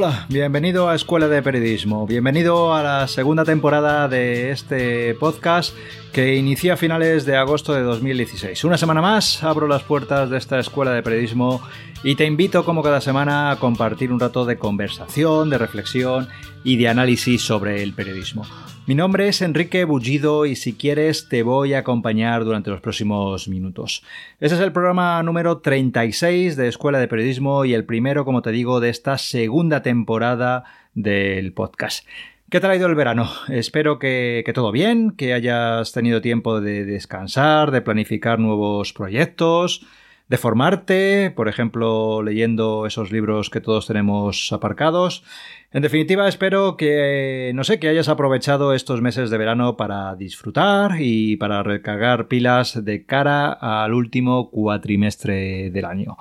Hola, bienvenido a Escuela de Periodismo, bienvenido a la segunda temporada de este podcast que inicia a finales de agosto de 2016. Una semana más abro las puertas de esta Escuela de Periodismo y te invito como cada semana a compartir un rato de conversación, de reflexión y de análisis sobre el periodismo. Mi nombre es Enrique Bullido y si quieres te voy a acompañar durante los próximos minutos. Este es el programa número 36 de Escuela de Periodismo y el primero, como te digo, de esta segunda temporada del podcast. ¿Qué tal ha ido el verano? Espero que, que, todo bien, que hayas tenido tiempo de descansar, de planificar nuevos proyectos, de formarte, por ejemplo, leyendo esos libros que todos tenemos aparcados. En definitiva, espero que, no sé, que hayas aprovechado estos meses de verano para disfrutar y para recargar pilas de cara al último cuatrimestre del año.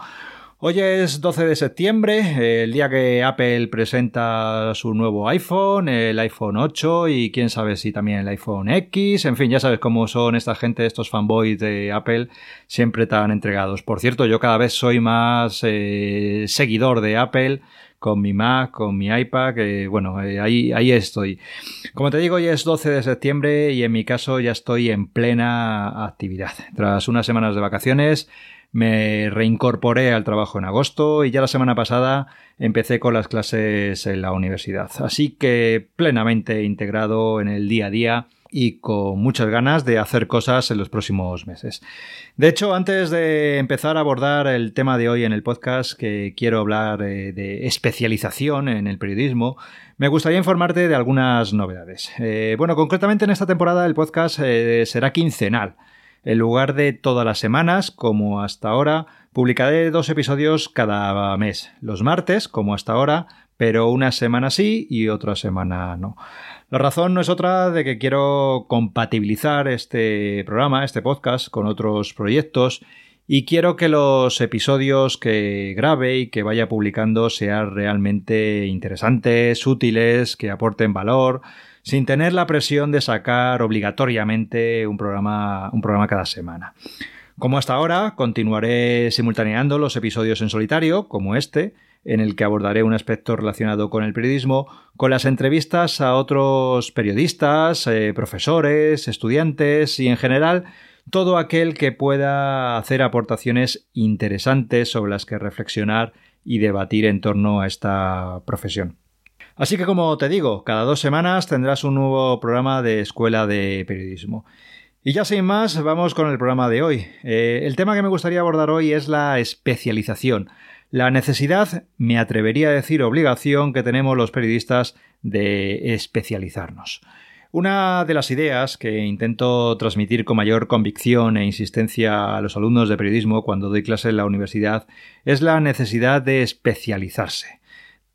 Hoy es 12 de septiembre, el día que Apple presenta su nuevo iPhone, el iPhone 8 y quién sabe si también el iPhone X. En fin, ya sabes cómo son esta gente, estos fanboys de Apple, siempre tan entregados. Por cierto, yo cada vez soy más eh, seguidor de Apple con mi Mac, con mi iPad, que bueno, eh, ahí, estoy. Como te digo, ya es 12 de septiembre y en mi caso ya estoy en plena actividad. Tras unas semanas de vacaciones, me reincorporé al trabajo en agosto y ya la semana pasada empecé con las clases en la universidad. Así que plenamente integrado en el día a día y con muchas ganas de hacer cosas en los próximos meses. De hecho, antes de empezar a abordar el tema de hoy en el podcast, que quiero hablar eh, de especialización en el periodismo, me gustaría informarte de algunas novedades. Eh, bueno, concretamente en esta temporada el podcast eh, será quincenal. En lugar de todas las semanas, como hasta ahora, publicaré dos episodios cada mes. Los martes, como hasta ahora, pero una semana sí y otra semana no. La razón no es otra de que quiero compatibilizar este programa, este podcast, con otros proyectos y quiero que los episodios que grabe y que vaya publicando sean realmente interesantes, útiles, que aporten valor, sin tener la presión de sacar obligatoriamente un programa, un programa cada semana. Como hasta ahora, continuaré simultaneando los episodios en solitario, como este, en el que abordaré un aspecto relacionado con el periodismo, con las entrevistas a otros periodistas, eh, profesores, estudiantes y en general todo aquel que pueda hacer aportaciones interesantes sobre las que reflexionar y debatir en torno a esta profesión. Así que como te digo, cada dos semanas tendrás un nuevo programa de Escuela de Periodismo. Y ya sin más, vamos con el programa de hoy. Eh, el tema que me gustaría abordar hoy es la especialización. La necesidad, me atrevería a decir obligación, que tenemos los periodistas de especializarnos. Una de las ideas que intento transmitir con mayor convicción e insistencia a los alumnos de periodismo cuando doy clase en la universidad es la necesidad de especializarse.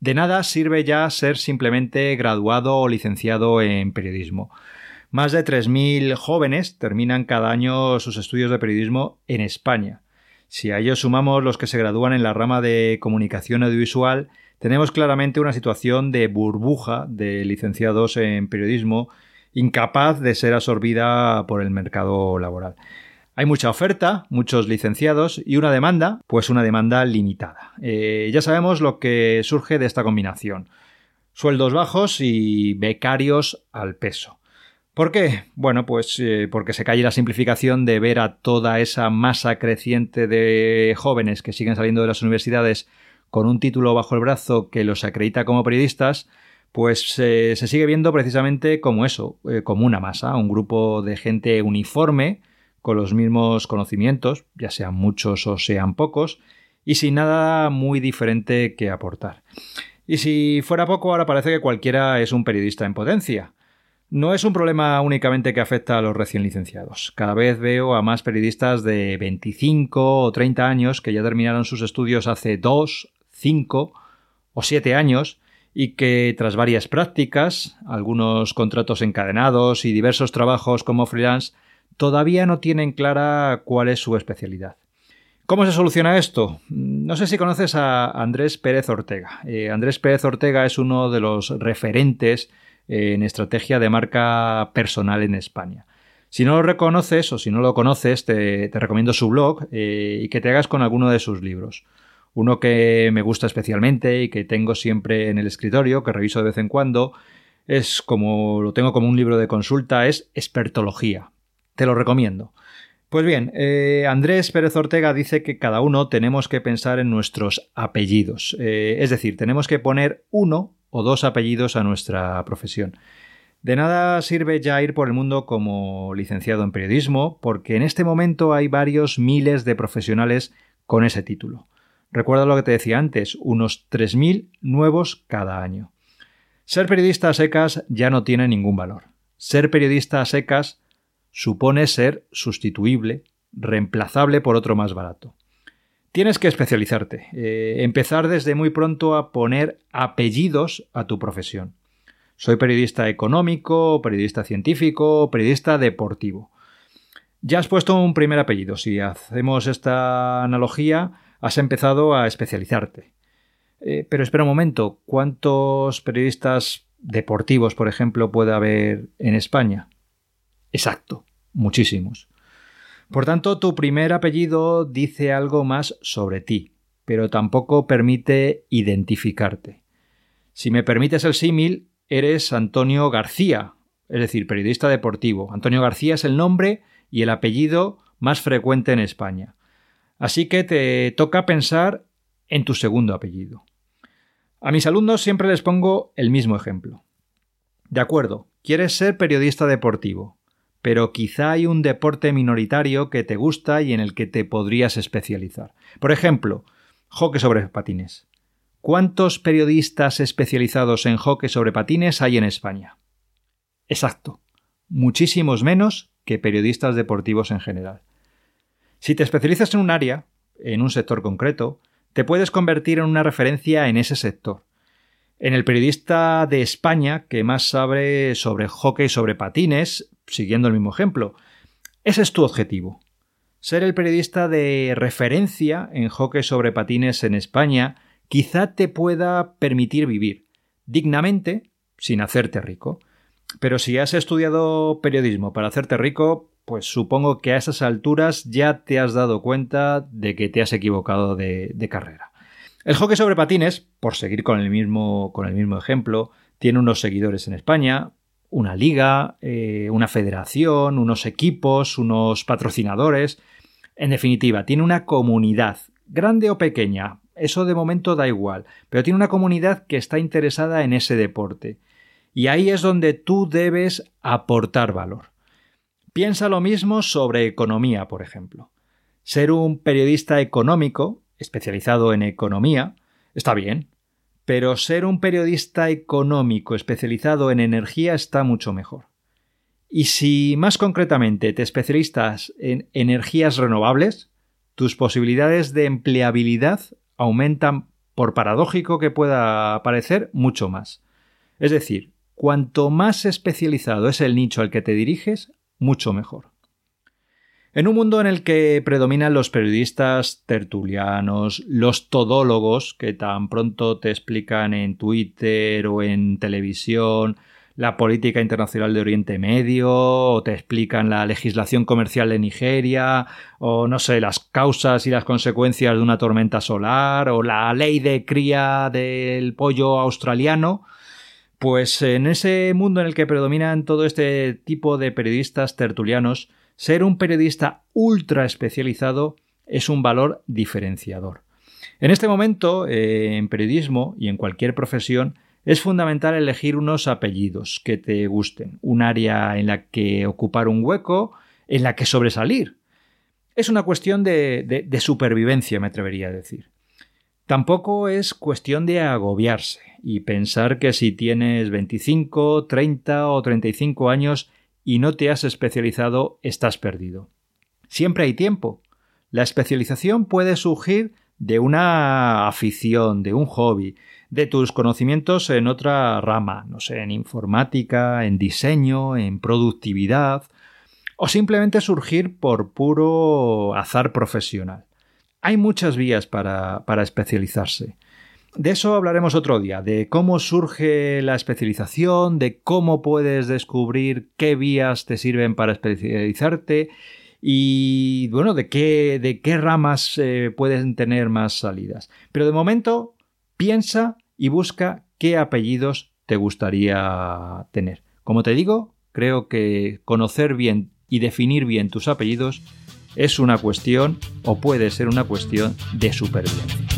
De nada sirve ya ser simplemente graduado o licenciado en periodismo. Más de 3.000 jóvenes terminan cada año sus estudios de periodismo en España. Si a ellos sumamos los que se gradúan en la rama de comunicación audiovisual, tenemos claramente una situación de burbuja de licenciados en periodismo incapaz de ser absorbida por el mercado laboral. Hay mucha oferta, muchos licenciados y una demanda, pues una demanda limitada. Eh, ya sabemos lo que surge de esta combinación. Sueldos bajos y becarios al peso. ¿Por qué? Bueno, pues eh, porque se cae la simplificación de ver a toda esa masa creciente de jóvenes que siguen saliendo de las universidades con un título bajo el brazo que los acredita como periodistas, pues eh, se sigue viendo precisamente como eso, como una masa, un grupo de gente uniforme, con los mismos conocimientos, ya sean muchos o sean pocos, y sin nada muy diferente que aportar. Y si fuera poco, ahora parece que cualquiera es un periodista en potencia. No es un problema únicamente que afecta a los recién licenciados. Cada vez veo a más periodistas de 25 o 30 años que ya terminaron sus estudios hace 2, 5 o 7 años y que tras varias prácticas, algunos contratos encadenados y diversos trabajos como freelance, todavía no tienen clara cuál es su especialidad. ¿Cómo se soluciona esto? No sé si conoces a Andrés Pérez Ortega. Eh, Andrés Pérez Ortega es uno de los referentes en estrategia de marca personal en España. Si no lo reconoces o si no lo conoces, te, recomiendo su blog eh, y que te hagas con alguno de sus libros. Uno que me gusta especialmente y que tengo siempre en el escritorio, que reviso de vez en cuando, es como lo tengo como un libro de consulta, es Expertología. Te lo recomiendo. Pues bien, eh, Andrés Pérez Ortega dice que cada uno tenemos que pensar en nuestros apellidos. Eh, es decir, tenemos que poner uno o dos apellidos a nuestra profesión. De nada sirve ya ir por el mundo como licenciado en periodismo, porque en este momento hay varios miles de profesionales con ese título. Recuerda lo que te decía antes, unos 3.000 nuevos cada año. Ser periodista a secas ya no tiene ningún valor. Ser periodista a secas supone ser sustituible, reemplazable por otro más barato. Tienes que especializarte, eh, empezar desde muy pronto a poner apellidos a tu profesión. Soy periodista económico, periodista científico, periodista deportivo. Ya has puesto un primer apellido. Si hacemos esta analogía, has empezado a especializarte. Eh, pero espera un momento, ¿cuántos periodistas deportivos, por ejemplo, puede haber en España? Exacto, muchísimos. Por tanto, tu primer apellido dice algo más sobre ti, pero tampoco permite identificarte. Si me permites el símil, eres Antonio García, es decir, periodista deportivo. Antonio García es el nombre y el apellido más frecuente en España. Así que te toca pensar en tu segundo apellido. A mis alumnos siempre les pongo el mismo ejemplo. De acuerdo, quieres ser periodista deportivo, pero quizá hay un deporte minoritario que te gusta y en el que te podrías especializar. Por ejemplo, hockey sobre patines. ¿Cuántos periodistas especializados en hockey sobre patines hay en España? Exacto, muchísimos menos que periodistas deportivos en general. Si te especializas en un área, en un sector concreto, te puedes convertir en una referencia en ese sector. En el periodista de España que más sabe sobre hockey sobre patines, siguiendo el mismo ejemplo. Ese es tu objetivo. Ser el periodista de referencia en hockey sobre patines en España quizá te pueda permitir vivir dignamente sin hacerte rico. Pero si has estudiado periodismo para hacerte rico, pues supongo que a esas alturas ya te has dado cuenta de que te has equivocado de, carrera. El hockey sobre patines, por seguir con el, mismo, con el mismo ejemplo, tiene unos seguidores en España, una liga, eh, una federación, unos equipos, unos patrocinadores. En definitiva, tiene una comunidad, grande o pequeña, eso de momento da igual, pero tiene una comunidad que está interesada en ese deporte. Y ahí es donde tú debes aportar valor. Piensa lo mismo sobre economía, por ejemplo. Ser un periodista económico, especializado en economía, está bien, pero ser un periodista económico especializado en energía está mucho mejor. Y si más concretamente te especialistas en energías renovables, tus posibilidades de empleabilidad aumentan, por paradójico que pueda parecer, mucho más. Es decir, cuanto más especializado es el nicho al que te diriges, mucho mejor. En un mundo en el que predominan los periodistas tertulianos, los todólogos, que tan pronto te explican en Twitter o en televisión la política internacional de Oriente Medio, o te explican la legislación comercial de Nigeria, o no sé, las causas y las consecuencias de una tormenta solar, o la ley de cría del pollo australiano, pues en ese mundo en el que predominan todo este tipo de periodistas tertulianos, ser un periodista ultra especializado es un valor diferenciador. En este momento, eh, en periodismo y en cualquier profesión, es fundamental elegir unos apellidos que te gusten, un área en la que ocupar un hueco, en la que sobresalir. Es una cuestión de supervivencia, me atrevería a decir. Tampoco es cuestión de agobiarse y pensar que si tienes 25, 30 o 35 años y no te has especializado, estás perdido. Siempre hay tiempo. La especialización puede surgir de una afición, de un hobby, de tus conocimientos en otra rama, no sé, en informática, en diseño, en productividad, o simplemente surgir por puro azar profesional. Hay muchas vías para, especializarse. De eso hablaremos otro día, de cómo surge la especialización, de cómo puedes descubrir qué vías te sirven para especializarte y bueno, de qué, de qué ramas eh, pueden tener más salidas. Pero de momento, piensa y busca qué apellidos te gustaría tener. Como te digo, creo que conocer bien y definir bien tus apellidos es una cuestión o puede ser una cuestión de supervivencia.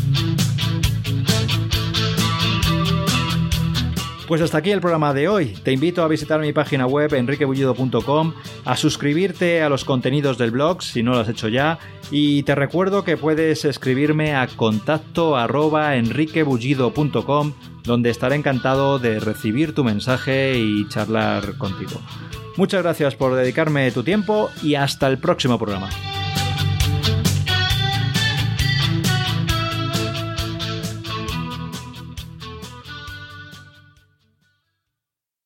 Pues hasta aquí el programa de hoy. Te invito a visitar mi página web enriquebullido.com, a suscribirte a los contenidos del blog si no lo has hecho ya y te recuerdo que puedes escribirme a contacto arroba enriquebullido.com donde estaré encantado de recibir tu mensaje y charlar contigo. Muchas gracias por dedicarme tu tiempo y hasta el próximo programa.